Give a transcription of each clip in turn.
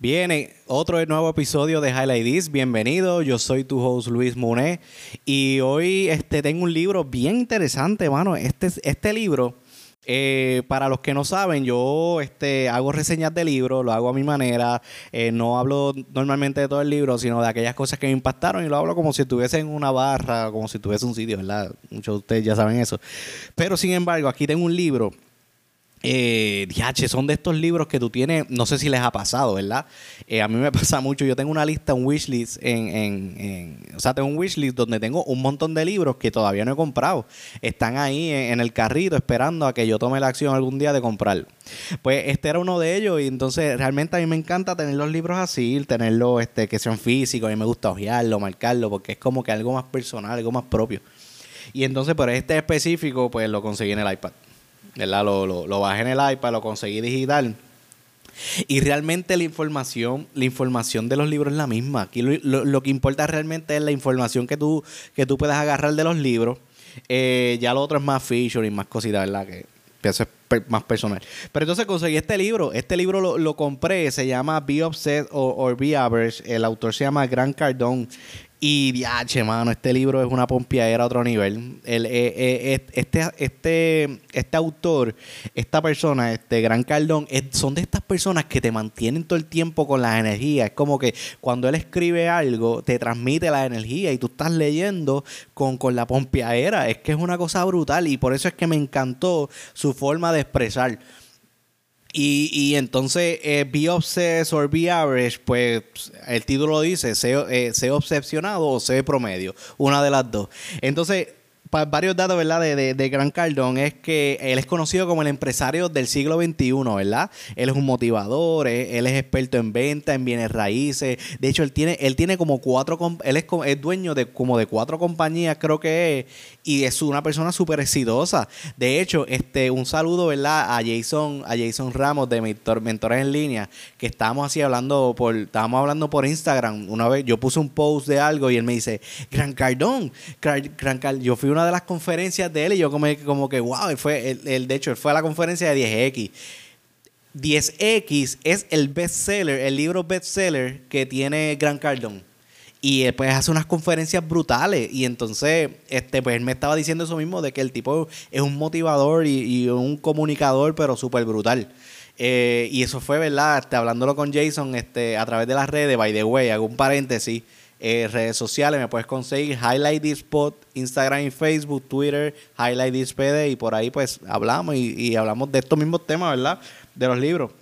Viene otro nuevo episodio de Highlight This. Bienvenido, yo soy tu host Luis Monet y hoy este, tengo un libro bien interesante, mano. Este, este libro, eh, para los que no saben, yo este, hago reseñas de libros, lo hago a mi manera. Eh, no hablo normalmente de todo el libro, sino de aquellas cosas que me impactaron y lo hablo como si estuviese en una barra, como si estuviese un sitio, ¿verdad? Muchos de ustedes ya saben eso. Pero sin embargo, aquí tengo un libro eh, son de estos libros que tú tienes, no sé si les ha pasado, ¿verdad? Eh, a mí me pasa mucho, yo tengo una lista, un wishlist, en, en, o sea, tengo un wishlist donde tengo un montón de libros que todavía no he comprado. Están ahí en, el carrito esperando a que yo tome la acción algún día de comprarlo. Pues este era uno de ellos y entonces realmente a mí me encanta tener los libros así, tenerlos este, que sean físicos, a mí me gusta hojearlo, marcarlo, porque es como que algo más personal, algo más propio. Y entonces, por este específico, pues lo conseguí en el iPad. ¿Verdad? Lo, lo, lo bajé en el iPad, lo conseguí digital. Y realmente la información, la información de los libros es la misma. Aquí lo, lo, que importa realmente es la información que tú, que tú puedas agarrar de los libros. Eh, ya lo otro es más feature y más cositas, ¿verdad? Que, eso es más personal. Pero entonces conseguí este libro. Este libro lo, lo compré. Se llama Be Obsessed or, or, Be Average. El autor se llama Grant Cardone. Y diache, mano, este libro es una pompiadera a otro nivel. El, eh, eh, este, este, este autor, esta persona, este Gran Cardón, son de estas personas que te mantienen todo el tiempo con la energía. Es como que cuando él escribe algo, te transmite la energía y tú estás leyendo con, con la pompiadera. Es que es una cosa brutal y por eso es que me encantó su forma de expresar. Y, y entonces, eh, Be Obsessed or Be Average, pues el título dice, sé, eh, sé obsesionado o sé promedio, una de las dos. Entonces, varios datos, ¿verdad? De, de, de, Gran Cardón es que él es conocido como el empresario del siglo XXI, ¿verdad? Él es un motivador, él es experto en venta, en bienes raíces. De hecho, él tiene, él tiene como cuatro, él es, es dueño de como de cuatro compañías, creo que es, y es una persona súper exitosa. De hecho, este, un saludo, ¿verdad? A Jason, a Jason Ramos de Mentor, Mentores en Línea, que estábamos así hablando por, estábamos hablando por Instagram. Una vez yo puse un post de algo y él me dice, Gran Cardón, Gran Cardón, yo fui una de las conferencias de él y yo como, como que, wow, él fue, el de hecho, él fue a la conferencia de 10X. 10X es el bestseller, el libro bestseller que tiene Gran Cardón. Y después hace unas conferencias brutales. Y entonces, este, pues él me estaba diciendo eso mismo, de que el tipo es un motivador y, un comunicador, pero súper brutal. Eh, y eso fue, ¿verdad? Este, hablándolo con Jason este, a través de las redes, by the way, hago un paréntesis. Eh, redes sociales, me puedes conseguir Highlight This Spot, Instagram y Facebook, Twitter, Highlight This PD y por ahí pues hablamos y, hablamos de estos mismos temas, ¿verdad? De los libros.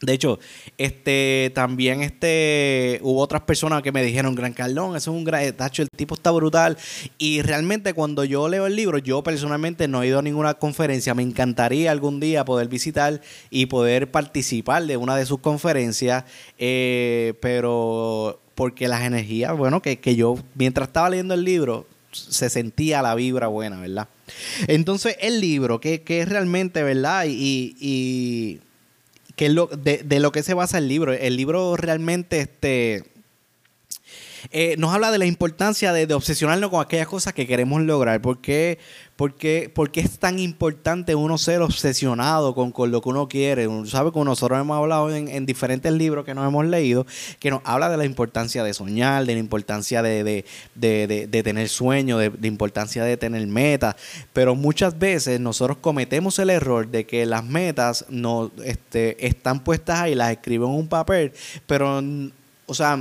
De hecho, este también este hubo otras personas que me dijeron, Gran Carlón, eso es un gran tacho, el tipo está brutal. Y realmente cuando yo leo el libro, yo personalmente no he ido a ninguna conferencia. Me encantaría algún día poder visitar y poder participar de una de sus conferencias. Eh, pero porque las energías, bueno, que, yo mientras estaba leyendo el libro, se sentía la vibra buena, ¿verdad? Entonces, el libro, que, es realmente, ¿verdad? Y que es lo, de, de, lo que se basa el libro. El libro realmente, este eh, nos habla de la importancia de, obsesionarnos con aquellas cosas que queremos lograr. ¿Por qué, es tan importante uno ser obsesionado con, lo que uno quiere? Uno sabe que nosotros hemos hablado en, diferentes libros que nos hemos leído, que nos habla de la importancia de soñar, de la importancia de, tener sueños, de la importancia de tener metas. Pero muchas veces nosotros cometemos el error de que las metas no este, están puestas ahí, las escribo en un papel, pero, o sea,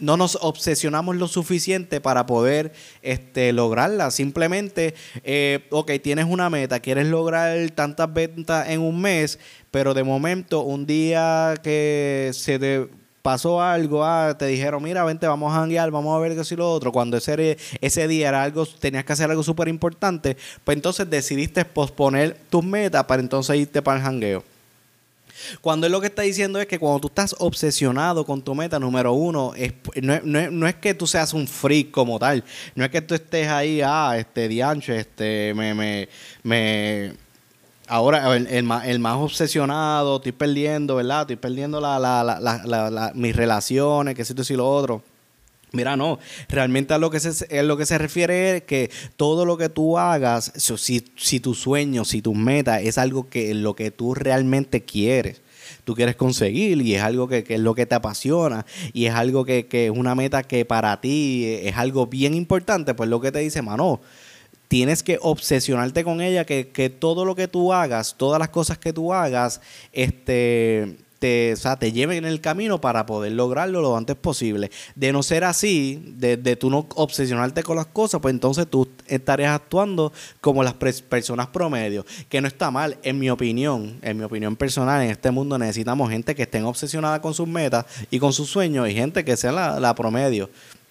no nos obsesionamos lo suficiente para poder este, lograrla. Simplemente, eh, ok, tienes una meta, quieres lograr tantas ventas en un mes, pero de momento, un día que se te pasó algo, ah, te dijeron, mira, vente, vamos a hanguear, vamos a ver qué si lo otro. Cuando ese, ese día era algo, tenías que hacer algo súper importante, pues entonces decidiste posponer tus metas para entonces irte para el hangueo. Cuando él lo que está diciendo es que cuando tú estás obsesionado con tu meta número uno, es, no, es que tú seas un freak como tal. No es que tú estés ahí, ah, este, diancho, este, me, me, me ahora el, más, el, más, obsesionado, estoy perdiendo, ¿verdad? Estoy perdiendo la, la, la, mis relaciones, que tú y lo otro. Mira, no, realmente a lo que se, lo que se refiere es que todo lo que tú hagas, si, si tu sueño, si tu meta es algo que lo que tú realmente quieres. tú quieres conseguir y es algo que, es lo que te apasiona y es algo que, que, es una meta que para ti es algo bien importante, pues lo que te dice, mano, tienes que obsesionarte con ella, que, que todo lo que tú hagas, todas las cosas que tú hagas, este te, o sea, te lleven en el camino para poder lograrlo lo antes posible. De no ser así, de, de tú no obsesionarte con las cosas, pues entonces tú estarías actuando como las personas promedio, que no está mal, en mi opinión, en mi opinión personal, en este mundo necesitamos gente que estén obsesionada con sus metas y con sus sueños y gente que sea la, la promedio.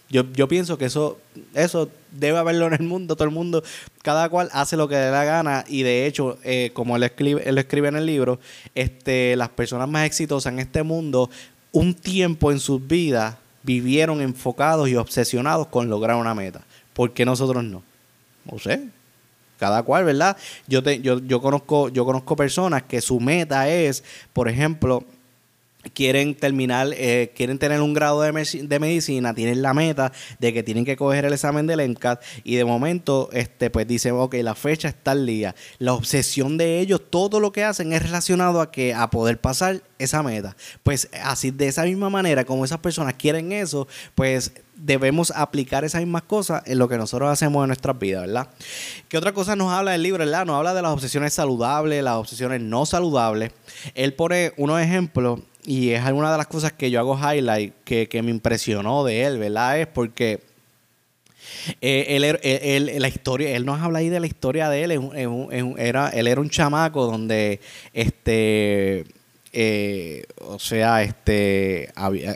Yo, yo pienso que eso, eso debe haberlo en el mundo, todo el mundo, cada cual hace lo que le da gana y de hecho, eh, como él escribe, escribe en el libro, este, las personas más exitosas en este mundo, un tiempo en sus vidas vivieron enfocados y obsesionados con lograr una meta. ¿Por qué nosotros no? No sé. Cada cual, ¿verdad? Yo, te, yo, yo, conozco, yo conozco personas que su meta es, por ejemplo, quieren terminar, eh, quieren tener un grado de, de, medicina, tienen la meta de que tienen que coger el examen del ENCAT y de momento, este, pues dicen, ok, la fecha está al día. La obsesión de ellos, todo lo que hacen es relacionado a que a poder pasar esa meta. Pues así, de esa misma manera, como esas personas quieren eso, pues debemos aplicar esas mismas cosas en lo que nosotros hacemos en nuestras vidas, ¿verdad? ¿Qué otra cosa nos habla el libro, verdad? Nos habla de las obsesiones saludables, las obsesiones no saludables. Él pone unos ejemplos y es alguna de las cosas que yo hago highlight que, que me impresionó de él, ¿verdad? Es porque eh, él, él, la historia, él nos habla ahí de la historia de él. era, él era un chamaco donde este eh, o sea, este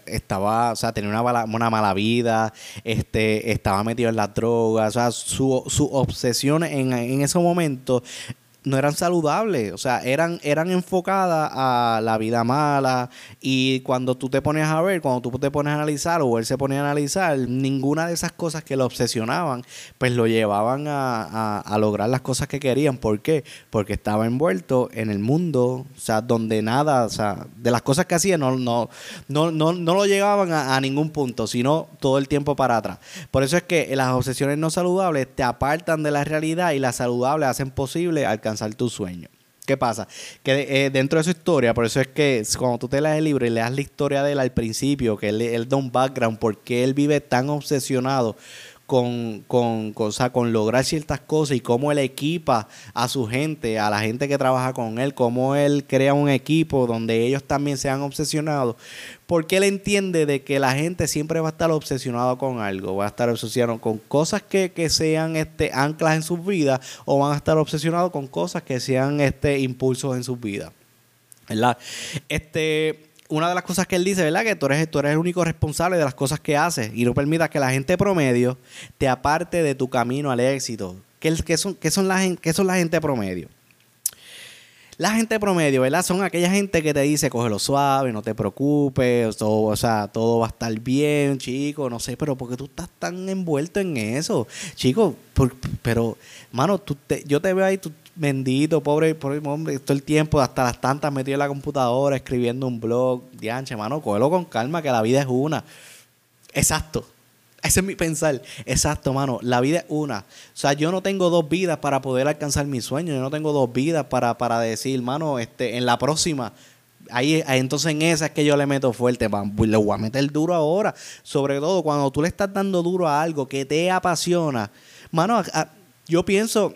estaba, o sea, tenía una mala, una mala vida, este, estaba metido en las drogas, o sea, su, su obsesión en, en ese momento no eran saludables, o sea, eran, eran enfocadas a la vida mala y cuando tú te pones a ver, cuando tú te pones a analizar o él se ponía a analizar, ninguna de esas cosas que lo obsesionaban, pues lo llevaban a, a, lograr las cosas que querían. ¿Por qué? Porque estaba envuelto en el mundo, o sea, donde nada, o sea, de las cosas que hacía no, no, no, no, no lo llevaban a, a ningún punto, sino todo el tiempo para atrás. Por eso es que las obsesiones no saludables te apartan de la realidad y las saludables hacen posible alcanzar tu sueño. ¿Qué pasa? Que eh, dentro de su historia, por eso es que cuando tú te lees el libro y leas la historia de él al principio, que él, él da un background, porque él vive tan obsesionado con, con, con lograr ciertas cosas y cómo él equipa a su gente, a la gente que trabaja con él, cómo él crea un equipo donde ellos también sean obsesionados, porque él entiende de que la gente siempre va a estar obsesionado con algo, va a estar obsesionado con cosas que, que sean este, anclas en sus vidas o van a estar obsesionados con cosas que sean este, impulsos en sus vidas. ¿Verdad? Este, una de las cosas que él dice, ¿verdad? Que tú eres, tú eres el único responsable de las cosas que haces y no permitas que la gente promedio te aparte de tu camino al éxito. ¿Qué, qué son, qué son, la, qué son la gente promedio? La gente promedio, ¿verdad? Son aquella gente que te dice, cógelo suave, no te preocupes, todo, o sea, todo va a estar bien, chico, no sé, pero ¿por qué tú estás tan envuelto en eso? Chico, pero, mano, tú te, yo te veo ahí, tú bendito, pobre, pobre hombre, todo el tiempo, hasta las tantas metido en la computadora, escribiendo un blog, dianche, mano, cógelo con calma, que la vida es una. Exacto. Ese es mi pensar. Exacto, mano. La vida es una. O sea, yo no tengo dos vidas para poder alcanzar mi sueño. Yo no tengo dos vidas para, para decir, mano, este, en la próxima. Ahí, entonces en esa es que yo le meto fuerte, le voy a meter duro ahora. Sobre todo cuando tú le estás dando duro a algo que te apasiona. Mano, yo pienso,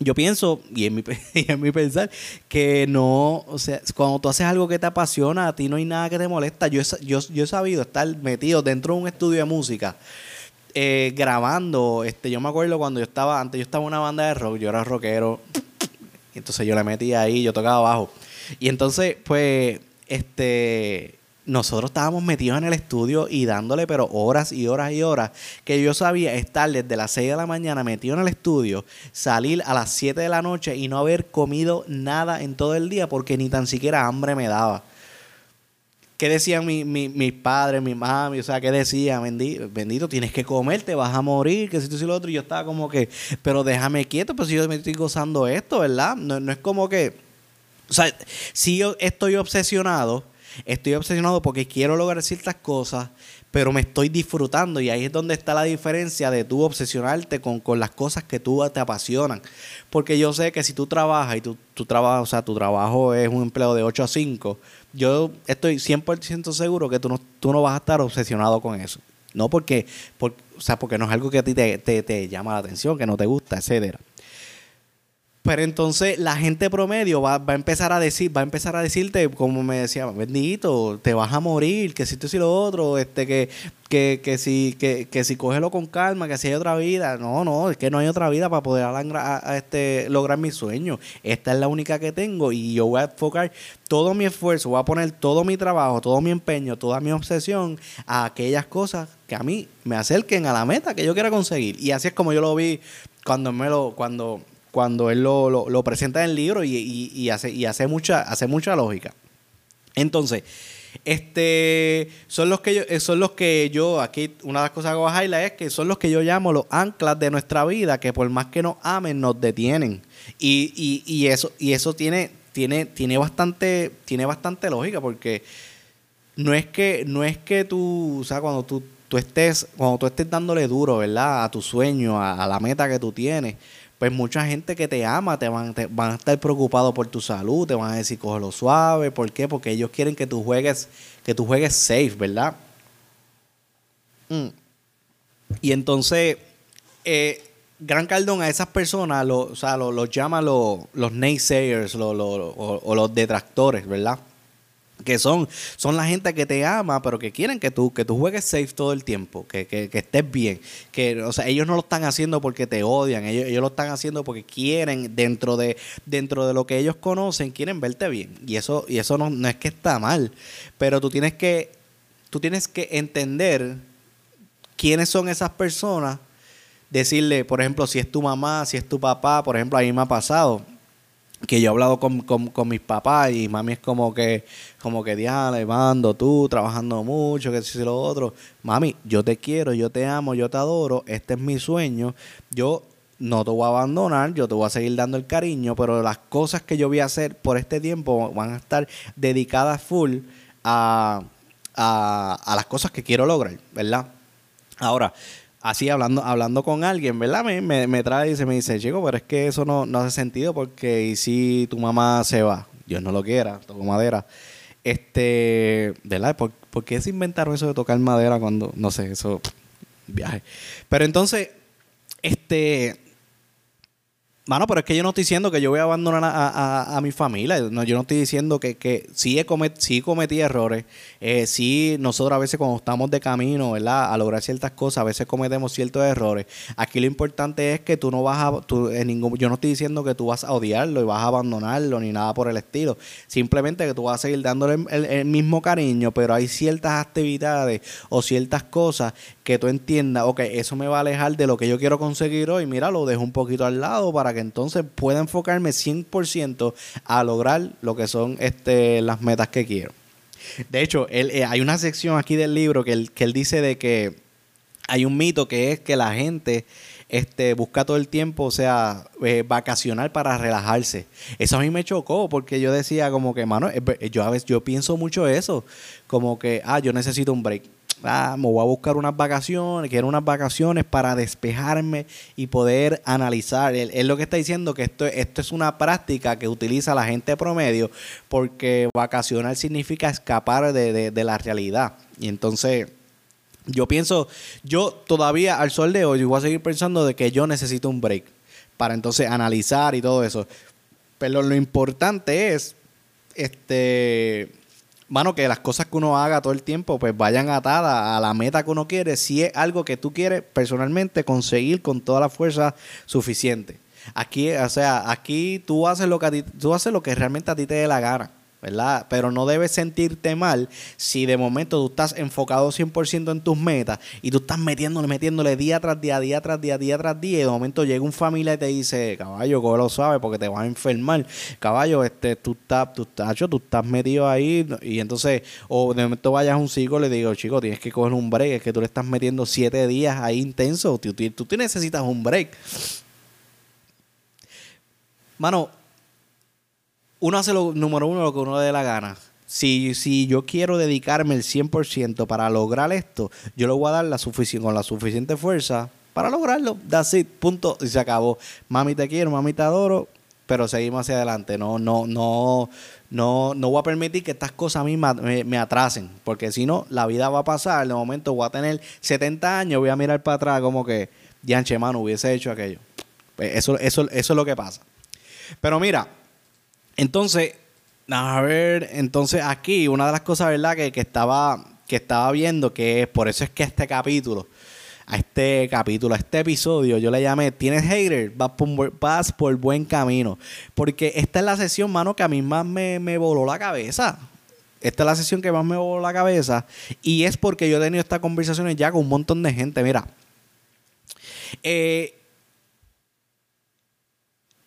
yo pienso, y en, mi, en mi pensar, que no, o sea, cuando tú haces algo que te apasiona, a ti no hay nada que te molesta. Yo, yo, yo he sabido estar metido dentro de un estudio de música, eh, grabando. Este, yo me acuerdo cuando yo estaba, antes yo estaba en una banda de rock, yo era rockero, y entonces yo le metí ahí, yo tocaba bajo. Y entonces, pues, este nosotros estábamos metidos en el estudio y dándole, pero horas y horas y horas, que yo sabía estar desde las 6 de la mañana metido en el estudio, salir a las 7 de la noche y no haber comido nada en todo el día porque ni tan siquiera hambre me daba. ¿Qué decían mi, mi, mis padres, mi mami? O sea, ¿qué decían? Bendito, bendito, tienes que comer, te vas a morir, que si tú y lo otro. Y yo estaba como que, pero déjame quieto, pues si yo me estoy gozando esto, ¿verdad? No, no es como que, o sea, si yo estoy obsesionado, Estoy obsesionado porque quiero lograr ciertas cosas, pero me estoy disfrutando y ahí es donde está la diferencia de tú obsesionarte con, las cosas que tú te apasionan. Porque yo sé que si tú trabajas y tú, trabajas, o sea, tu trabajo es un empleo de 8 a 5, yo estoy 100% seguro que tú no, tú no vas a estar obsesionado con eso. No porque, o sea, porque no es algo que a ti te, te, te llama la atención, que no te gusta, etcétera. Pero entonces la gente promedio va, a empezar a decir, va a empezar a decirte, como me decía, bendito, te vas a morir, que si tú y lo otro, este, que, que, que si, que, que si cógelo con calma, que si hay otra vida. No, no, es que no hay otra vida para poder este, lograr mi sueño. Esta es la única que tengo y yo voy a enfocar todo mi esfuerzo, voy a poner todo mi trabajo, todo mi empeño, toda mi obsesión a aquellas cosas que a mí me acerquen a la meta que yo quiera conseguir. Y así es como yo lo vi cuando me lo, cuando cuando él lo, presenta en el libro y, hace, mucha, mucha lógica. Entonces, este son los que yo, eh, son los que yo, aquí una de las cosas que voy a highlight es que son los que yo llamo los anclas de nuestra vida, que por más que nos amen, nos detienen. Y, eso, y eso tiene, tiene, tiene bastante, tiene bastante lógica, porque no es que, no es que tú, o sea, cuando tú estés, cuando tú estés dándole duro, ¿verdad? A tu sueño, a la meta que tú tienes pues mucha gente que te ama te van, van a estar preocupados por tu salud, te van a decir cógelo suave, ¿por qué? Porque ellos quieren que tú juegues, que tú juegues safe, ¿verdad? Mm. Y entonces, eh, Gran Cardón a esas personas lo, o sea, los llama los naysayers o los detractores, ¿verdad? Que son, son la gente que te ama, pero que quieren que tú, que tú juegues safe todo el tiempo, que, que, que estés bien. Que, o sea, ellos no lo están haciendo porque te odian, ellos, ellos lo están haciendo porque quieren, dentro de, dentro de lo que ellos conocen, quieren verte bien. Y eso, y eso no, no es que está mal, pero tú tienes que, tú tienes que entender quiénes son esas personas, decirle, por ejemplo, si es tu mamá, si es tu papá, por ejemplo, a mí me ha pasado que yo he hablado con, con, mis papás y mami es como que, como que, Diana, mando tú, trabajando mucho, que si lo otro. Mami, yo te quiero, yo te amo, yo te adoro, este es mi sueño. Yo no te voy a abandonar, yo te voy a seguir dando el cariño, pero las cosas que yo voy a hacer por este tiempo van a estar dedicadas full a, a, a las cosas que quiero lograr, ¿verdad? Ahora, así hablando, hablando con alguien, ¿verdad? Me, me, me trae y se me dice, chico, pero es que eso no, no hace sentido porque ¿y si tu mamá se va? Dios no lo quiera, toco madera. Este, ¿verdad? ¿Por, ¿Por, qué se inventaron eso de tocar madera cuando, no sé, eso, viaje? Pero entonces, este, Mano, pero es que yo no estoy diciendo que yo voy a abandonar a, mi familia. No, yo no estoy diciendo que, que sí, he sí cometí errores. Eh, sí, nosotros a veces cuando estamos de camino, ¿verdad? A lograr ciertas cosas, a veces cometemos ciertos errores. Aquí lo importante es que tú no vas a... En ningún, yo no estoy diciendo que tú vas a odiarlo y vas a abandonarlo ni nada por el estilo. Simplemente que tú vas a seguir dándole el mismo cariño, pero hay ciertas actividades o ciertas cosas que tú entiendas, ok, eso me va a alejar de lo que yo quiero conseguir hoy, mira, lo dejo un poquito al lado para que entonces pueda enfocarme 100% a lograr lo que son este, las metas que quiero. De hecho, él, eh, hay una sección aquí del libro que él, que él dice de que hay un mito que es que la gente este, busca todo el tiempo, o sea, eh, vacacional para relajarse. Eso a mí me chocó porque yo decía como que, mano, yo a veces yo pienso mucho eso, como que, ah, yo necesito un break ah, me voy a buscar unas vacaciones, quiero unas vacaciones para despejarme y poder analizar. Él, lo que está diciendo que esto, esto es una práctica que utiliza la gente promedio porque vacacionar significa escapar de, de la realidad. Y entonces yo pienso, yo todavía al sol de hoy voy a seguir pensando de que yo necesito un break para entonces analizar y todo eso. Pero lo importante es este mano, que las cosas que uno haga todo el tiempo pues vayan atadas a la meta que uno quiere, si es algo que tú quieres personalmente conseguir con toda la fuerza suficiente. Aquí, o sea, aquí tú haces lo que tú haces lo que realmente a ti te dé la gana. ¿Verdad? Pero no debes sentirte mal si de momento tú estás enfocado 100% en tus metas y tú estás metiéndole, metiéndole día tras día, día tras día, día tras día y de momento llega un familia y te dice, caballo, lo sabes porque te vas a enfermar. Caballo, este, tú estás, tú estás, tú estás metido ahí y entonces, o de momento vayas a un psico le digo, chico, tienes que coger un break, es que tú le estás metiendo siete días ahí intenso, tú, tú, tú necesitas un break. Mano, uno hace lo número uno lo que uno le dé la gana. si, si yo quiero dedicarme el 100% para lograr esto, yo le voy a dar la con la suficiente fuerza para lograrlo. That's it, punto. Y se acabó. Mami te quiero, mami te adoro, pero seguimos hacia adelante. No, no, no, no, no voy a permitir que estas cosas a mí me, atrasen, porque si no, la vida va a pasar. De momento voy a tener 70 años, voy a mirar para atrás como que, Yanche, mano, hubiese hecho aquello. Pues eso, eso, eso es lo que pasa. Pero mira, entonces a ver, entonces aquí una de las cosas, ¿verdad? Que, que, estaba, que estaba viendo, que por eso es que este capítulo, a este capítulo, a este episodio, yo le llamé, ¿tienes hater? Vas por, vas por buen camino. Porque esta es la sesión, mano, que a mí más me, me voló la cabeza. Esta es la sesión que más me voló la cabeza. Y es porque yo he tenido estas conversaciones ya con un montón de gente. Mira, eh,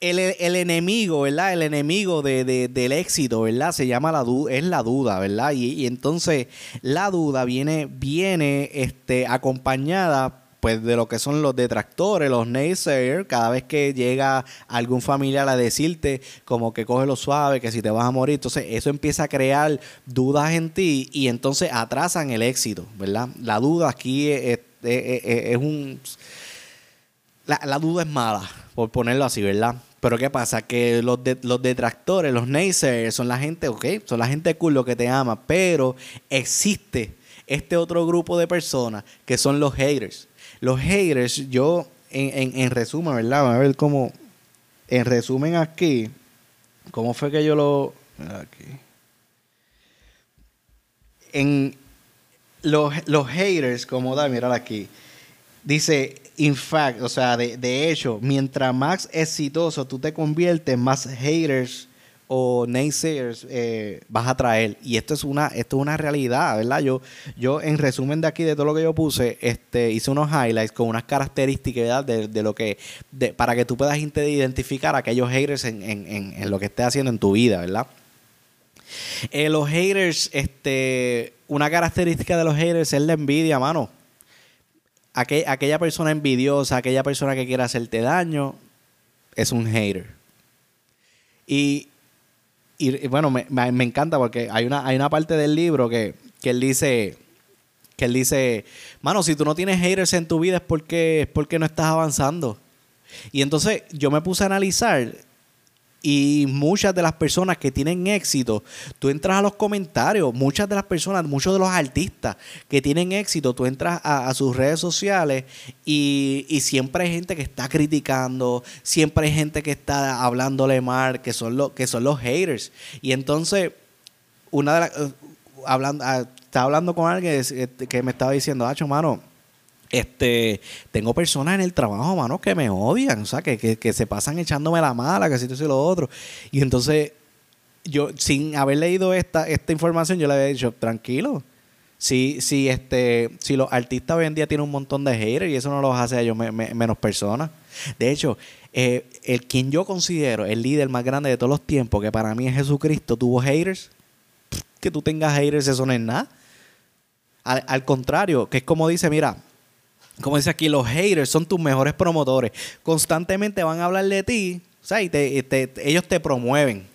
el, enemigo, ¿verdad? El enemigo de, del éxito, ¿verdad? Se llama la duda, es la duda, ¿verdad? Y, entonces la duda viene, viene este, acompañada pues de lo que son los detractores, los naysayers, cada vez que llega algún familiar a decirte como que coge lo suave, que si te vas a morir, entonces eso empieza a crear dudas en ti y entonces atrasan el éxito, ¿verdad? La duda aquí es, un... La, la duda es mala, por ponerlo así, ¿verdad? Pero ¿qué pasa? Que los, los detractores, los naysayers, son la gente, ok, son la gente cool, que te ama, pero existe este otro grupo de personas que son los haters. Los haters, yo, en, en, resumen, ¿verdad? A ver cómo, en resumen aquí, ¿cómo fue que yo lo... Aquí. En los, los haters, como da, mirar aquí, dice, in fact, o sea, de, hecho, mientras más exitoso tú te conviertes, más haters o naysayers eh, vas a traer. Y esto es una, esto es una realidad, ¿verdad? Yo, yo, en resumen de aquí, de todo lo que yo puse, este, hice unos highlights con unas características de, de, lo que, de, para que tú puedas identificar a aquellos haters en, en, en, lo que estés haciendo en tu vida, ¿verdad? Eh, los haters, este, una característica de los haters es la envidia, mano aquella persona envidiosa, aquella persona que quiere hacerte daño, es un hater. Y, y, bueno, me, me, encanta porque hay una, hay una parte del libro que, que él dice, que él dice, mano, si tú no tienes haters en tu vida es porque, es porque no estás avanzando. Y entonces yo me puse a analizar y muchas de las personas que tienen éxito, tú entras a los comentarios, muchas de las personas, muchos de los artistas que tienen éxito, tú entras a, sus redes sociales y, siempre hay gente que está criticando, siempre hay gente que está hablándole mal, que son, los que son los haters. Y entonces, una de las... Eh, hablando, ah, estaba hablando con alguien que me estaba diciendo, Hacho, mano, este, tengo personas en el trabajo, mano, que me odian, o sea, que, que, se pasan echándome la mala, que si esto y lo otro. Y entonces, yo, sin haber leído esta, esta información, yo le había dicho, tranquilo. Si, si, este, si los artistas hoy en día tienen un montón de haters y eso no los hace a ellos menos personas. De hecho, eh, el quien yo considero el líder más grande de todos los tiempos, que para mí es Jesucristo, tuvo haters. Que tú tengas haters, eso no es nada. Al, al contrario, que es como dice, mira, como dice aquí, los haters son tus mejores promotores. Constantemente van a hablar de ti, o sea, y ellos te promueven.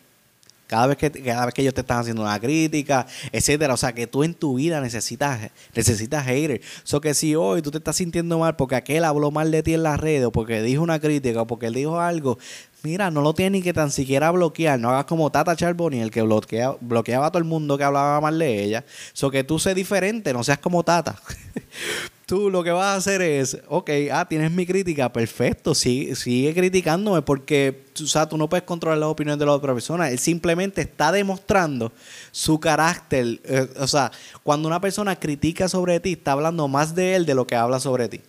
Cada vez, que, cada vez que ellos te están haciendo una crítica, etcétera. O sea, que tú en tu vida necesitas, necesitas haters. O que si hoy tú te estás sintiendo mal porque aquel habló mal de ti en las redes, o porque dijo una crítica, o porque él dijo algo, mira, no lo tienes ni que tan siquiera bloquear. No hagas como Tata Charboni, el que bloquea, bloqueaba a todo el mundo que hablaba mal de ella. So que tú sé diferente, no seas como Tata. tú lo que vas a hacer es, ok, ah, tienes mi crítica, perfecto, sigue, sigue criticándome porque o sea, tú no puedes controlar las opiniones de la otra persona. Él simplemente está demostrando su carácter. Eh, o sea, cuando una persona critica sobre ti, está hablando más de él de lo que habla sobre ti.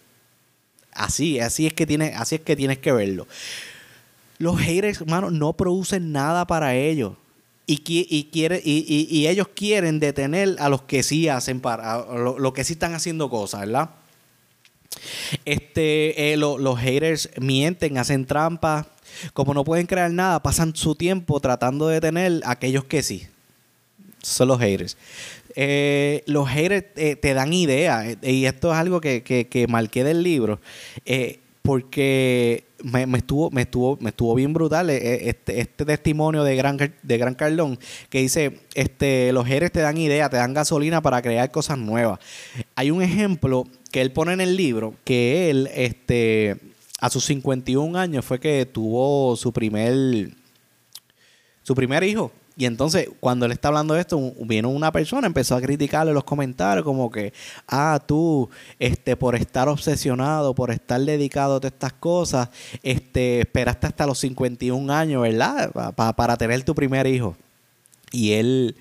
Así, así es que tienes, así es que tienes que verlo. Los haters, hermano, no producen nada para ellos y, quiere, y, ellos quieren detener a los que sí hacen para, los que sí están haciendo cosas, ¿verdad? Este, eh, los haters mienten, hacen trampas. Como no pueden crear nada, pasan su tiempo tratando de detener a aquellos que sí. Son los haters. Eh, los haters eh, te dan ideas, y esto es algo que, que, que marqué del libro porque me, estuvo, me, estuvo, me estuvo bien brutal eh, este, este testimonio de Gran, de Gran Carlón que dice, este, los Jerez te dan idea, te dan gasolina para crear cosas nuevas. Hay un ejemplo que él pone en el libro, que él, este, a sus 51 años fue que tuvo su primer, su primer hijo. Y entonces, cuando él está hablando de esto, vino una persona, empezó a criticarle los comentarios, como que, ah, tú, este, por estar obsesionado, por estar dedicado a estas cosas, este, esperaste hasta los 51 años, ¿verdad? para tener tu primer hijo. Y él,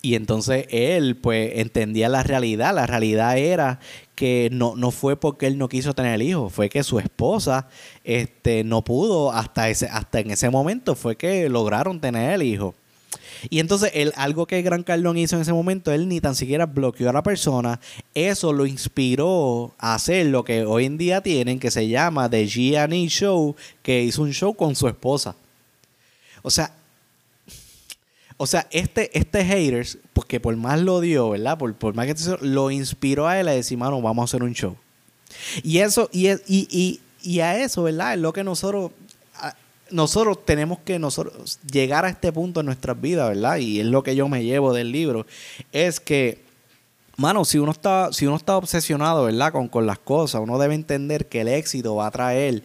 y entonces él, pues, entendía la realidad. La realidad era que no, no fue porque él no quiso tener el hijo, fue que su esposa este, no pudo hasta, ese, hasta en ese momento, fue que lograron tener el hijo. Y entonces él, algo que Gran Carlón hizo en ese momento, él ni tan siquiera bloqueó a la persona. Eso lo inspiró a hacer lo que hoy en día tienen, que se llama The G&E Show, que hizo un show con su esposa. O sea, o sea, este, este haters, porque por más lo dio, ¿verdad? Por, por más que lo inspiró a él a decir, mano, vamos a hacer un show. Y eso, y, y, y, y a eso, ¿verdad? Es lo que nosotros nosotros tenemos que nosotros llegar a este punto en nuestras vidas, ¿verdad? Y es lo que yo me llevo del libro, es que, mano, si uno está, si uno está obsesionado, ¿verdad? Con, con las cosas, uno debe entender que el éxito va a traer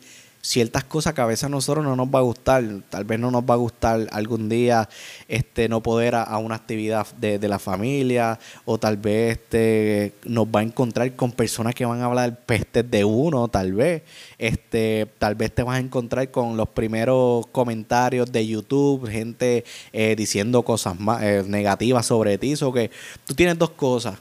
ciertas cosas que a veces a nosotros no nos va a gustar. Tal vez no nos va a gustar algún día este, no poder a, una actividad de, la familia o tal vez este, nos va a encontrar con personas que van a hablar pestes de uno, tal vez. Este, tal vez te vas a encontrar con los primeros comentarios de YouTube, gente eh, diciendo cosas más, eh, negativas sobre ti. Que tú tienes dos cosas.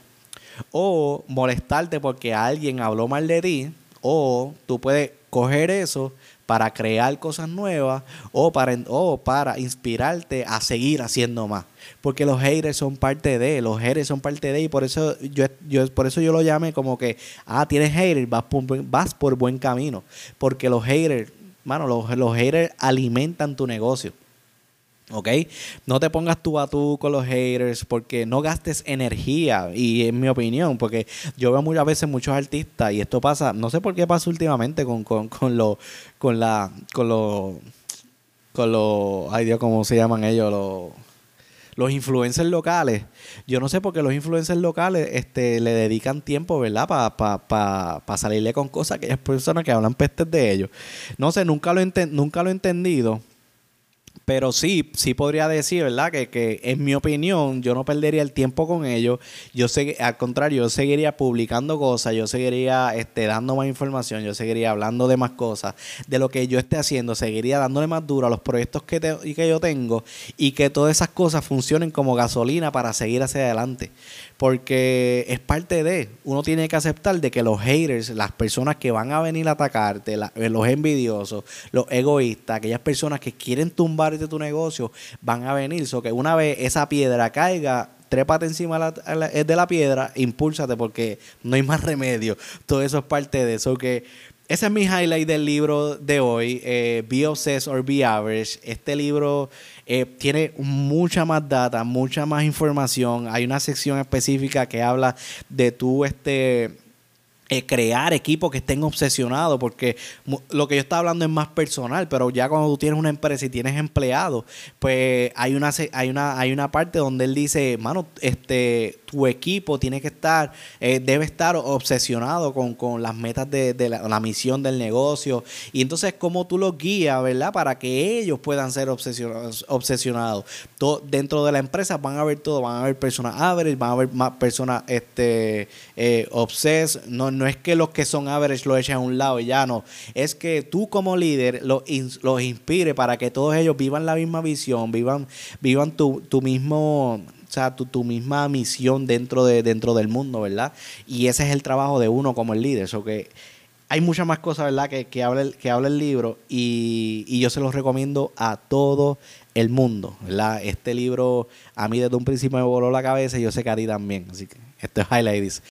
O molestarte porque alguien habló mal de ti, o tú puedes coger eso para crear cosas nuevas o para, o para inspirarte a seguir haciendo más. Porque los haters son parte de, los haters son parte de, y por eso yo, yo, por eso yo lo llamé como que, ah, tienes haters, vas por, vas por buen camino. Porque los haters, mano, los, los haters alimentan tu negocio. ¿Ok? No te pongas tú a tú con los haters porque no gastes energía. Y en mi opinión, porque yo veo muchas veces muchos artistas y esto pasa, no sé por qué pasa últimamente con, con, con lo, con la, con los, con los, ay Dios, ¿cómo se llaman ellos? Los, los influencers locales. Yo no sé por qué los influencers locales este, le dedican tiempo, ¿verdad? Para pa, pa, salirle con cosas a aquellas personas que hablan pestes de ellos. No sé, nunca lo, nunca lo he entendido pero sí, sí podría decir, ¿verdad? Que, que en mi opinión yo no perdería el tiempo con ellos. Yo sé, al contrario, yo seguiría publicando cosas, yo seguiría este, dando más información, yo seguiría hablando de más cosas, de lo que yo esté haciendo, seguiría dándole más duro a los proyectos que, que yo tengo y que todas esas cosas funcionen como gasolina para seguir hacia adelante porque es parte de, uno tiene que aceptar de que los haters, las personas que van a venir a atacarte, los envidiosos, los egoístas, aquellas personas que quieren tumbarte tu negocio, van a venir. So que una vez esa piedra caiga, trépate encima de la piedra, impúlsate porque no hay más remedio. Todo eso es parte de eso. que ese es mi highlight del libro de hoy, eh, Be Obsessed or Be Average. Este libro eh, tiene mucha más data, mucha más información. Hay una sección específica que habla de tú, este eh, crear equipos que estén obsesionados, porque lo que yo estaba hablando es más personal, pero ya cuando tú tienes una empresa y tienes empleados, pues hay una, hay una, hay una parte donde él dice, mano, este, tu equipo tiene que estar, eh, debe estar obsesionado con, las metas de, la, misión del negocio. Y entonces, ¿cómo tú los guías, verdad? Para que ellos puedan ser obsesionados. obsesionados. Dentro de la empresa van a haber todo, van a haber personas average, van a haber más personas este, eh, obses, no no es que los que son average lo echen a un lado y ya no. Es que tú como líder los, los inspire para que todos ellos vivan la misma visión, vivan, vivan tu, tu mismo o sea, tu, tu, misma misión dentro, de, dentro del mundo, ¿verdad? Y ese es el trabajo de uno como el líder. Que hay muchas más cosas, ¿verdad? Que, que, habla, el, que habla el libro y, y, yo se los recomiendo a todo el mundo, ¿verdad? Este libro a mí desde un principio me voló la cabeza y yo sé que a ti también. Así que esto es Highlights.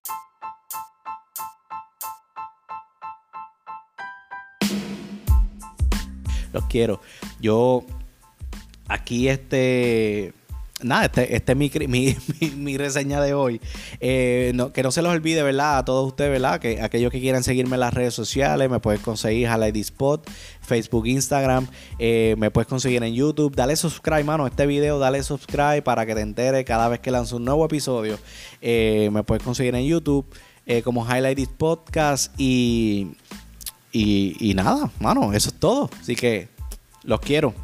Los quiero. Yo aquí este nada, este, este es mi, mi, mi, reseña de hoy. Eh, que no se los olvide, ¿verdad? A todos ustedes, ¿verdad? Que aquellos que quieran seguirme en las redes sociales, me puedes conseguir a Lady Spot, Facebook, Instagram, eh, me puedes conseguir en YouTube. Dale subscribe, mano, este video, dale subscribe para que te entere cada vez que lanzo un nuevo episodio. Eh, me puedes conseguir en YouTube como Highlight Podcast y, y, y nada, mano, eso es todo. Así que los quiero.